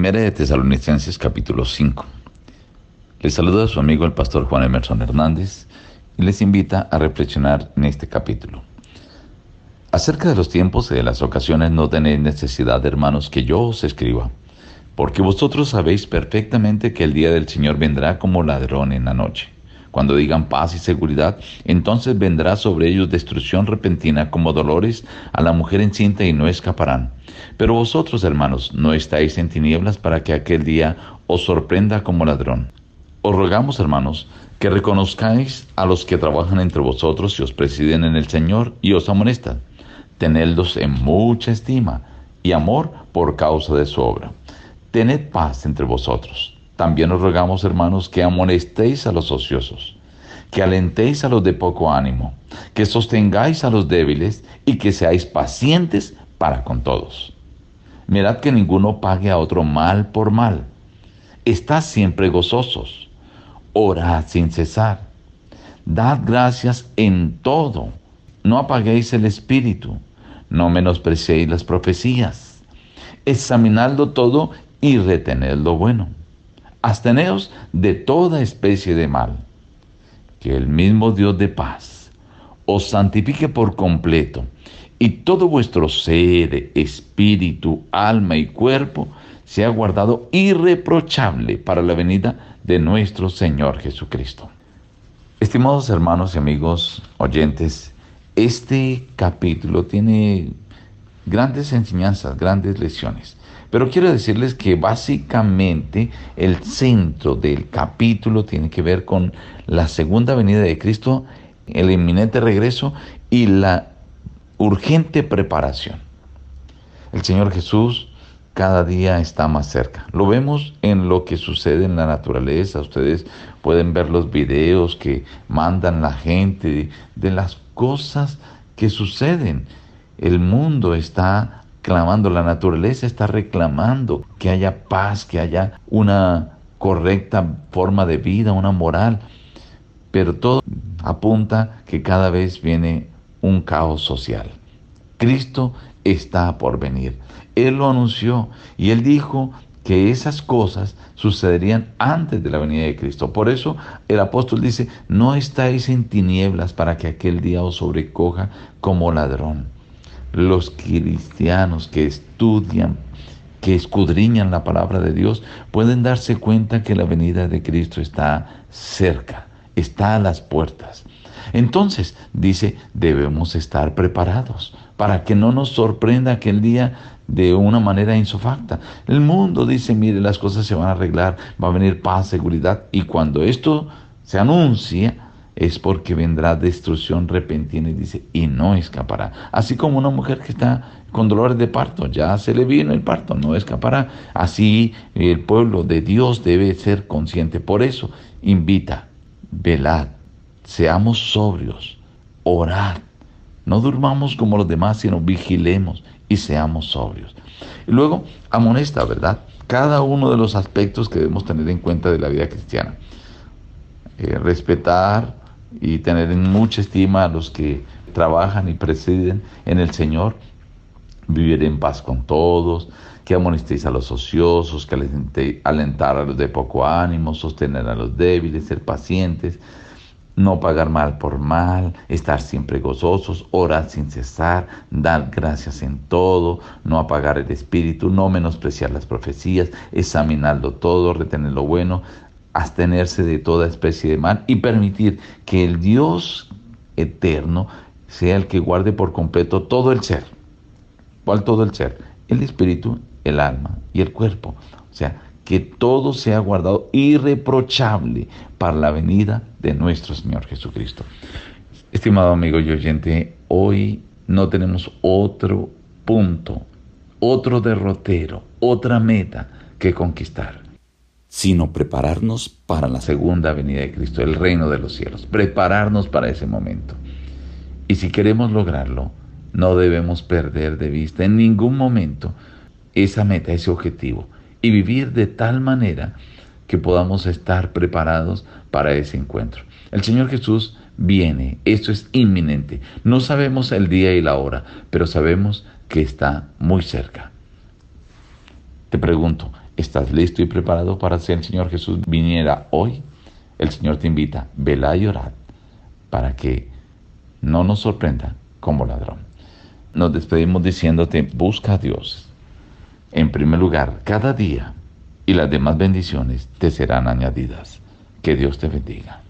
Primera de Tesalonicenses capítulo 5. Les saluda a su amigo el pastor Juan Emerson Hernández y les invita a reflexionar en este capítulo. Acerca de los tiempos y de las ocasiones no tenéis necesidad, hermanos, que yo os escriba, porque vosotros sabéis perfectamente que el día del Señor vendrá como ladrón en la noche. Cuando digan paz y seguridad, entonces vendrá sobre ellos destrucción repentina como dolores a la mujer encinta y no escaparán. Pero vosotros, hermanos, no estáis en tinieblas para que aquel día os sorprenda como ladrón. Os rogamos, hermanos, que reconozcáis a los que trabajan entre vosotros y os presiden en el Señor y os amonestan. Tenedlos en mucha estima y amor por causa de su obra. Tened paz entre vosotros. También os rogamos, hermanos, que amonestéis a los ociosos, que alentéis a los de poco ánimo, que sostengáis a los débiles y que seáis pacientes para con todos. Mirad que ninguno pague a otro mal por mal. Estad siempre gozosos. Orad sin cesar. Dad gracias en todo. No apaguéis el espíritu. No menospreciéis las profecías. Examinadlo todo y retened lo bueno Absteneos de toda especie de mal. Que el mismo Dios de paz os santifique por completo y todo vuestro ser, espíritu, alma y cuerpo sea guardado irreprochable para la venida de nuestro Señor Jesucristo. Estimados hermanos y amigos oyentes, este capítulo tiene grandes enseñanzas, grandes lecciones. Pero quiero decirles que básicamente el centro del capítulo tiene que ver con la segunda venida de Cristo, el inminente regreso y la urgente preparación. El Señor Jesús cada día está más cerca. Lo vemos en lo que sucede en la naturaleza. Ustedes pueden ver los videos que mandan la gente de, las cosas que suceden. El mundo está clamando, la naturaleza está reclamando que haya paz, que haya una correcta forma de vida, una moral, pero todo apunta que cada vez viene un caos social. Cristo está por venir. Él lo anunció y él dijo que esas cosas sucederían antes de la venida de Cristo. Por eso el apóstol dice, no estáis en tinieblas para que aquel día os sobrecoja como ladrón los cristianos que estudian, que escudriñan la palabra de Dios, pueden darse cuenta que la venida de Cristo está cerca, está a las puertas. Entonces, dice, debemos estar preparados para que no nos sorprenda aquel día de una manera insofacta. El mundo dice, mire, las cosas se van a arreglar, va a venir paz, seguridad, y cuando esto se anuncia, es porque vendrá destrucción repentina y dice, y no escapará. Así como una mujer que está con dolores de parto, ya se le vino el parto, no escapará. Así el pueblo de Dios debe ser consciente. Por eso invita, velad, seamos sobrios, orad. No durmamos como los demás, sino vigilemos y seamos sobrios. Y luego amonesta, ¿verdad? Cada uno de los aspectos que debemos tener en cuenta de la vida cristiana. Eh, respetar y tener en mucha estima a los que trabajan y presiden en el Señor, vivir en paz con todos, que amonestéis a los ociosos, que alentar a los de poco ánimo, sostener a los débiles, ser pacientes, no pagar mal por mal, estar siempre gozosos, orar sin cesar, dar gracias en todo, no apagar el espíritu, no menospreciar las profecías, examinarlo todo, retener lo bueno, abstenerse de toda especie de mal y permitir que el Dios eterno sea el que guarde por completo todo el ser. ¿Cuál todo el ser? El espíritu, el alma y el cuerpo. O sea, que todo sea guardado irreprochable para la venida de nuestro Señor Jesucristo. Estimado amigo y oyente, hoy no tenemos otro punto, otro derrotero, otra meta que conquistar sino prepararnos para la segunda venida de Cristo, el reino de los cielos, prepararnos para ese momento. Y si queremos lograrlo, no debemos perder de vista en ningún momento esa meta, ese objetivo, y vivir de tal manera que podamos estar preparados para ese encuentro. El Señor Jesús viene, esto es inminente. No sabemos el día y la hora, pero sabemos que está muy cerca. Te pregunto, ¿Estás listo y preparado para si el Señor Jesús viniera hoy? El Señor te invita, vela y orad para que no nos sorprenda como ladrón. Nos despedimos diciéndote, busca a Dios. En primer lugar, cada día y las demás bendiciones te serán añadidas. Que Dios te bendiga.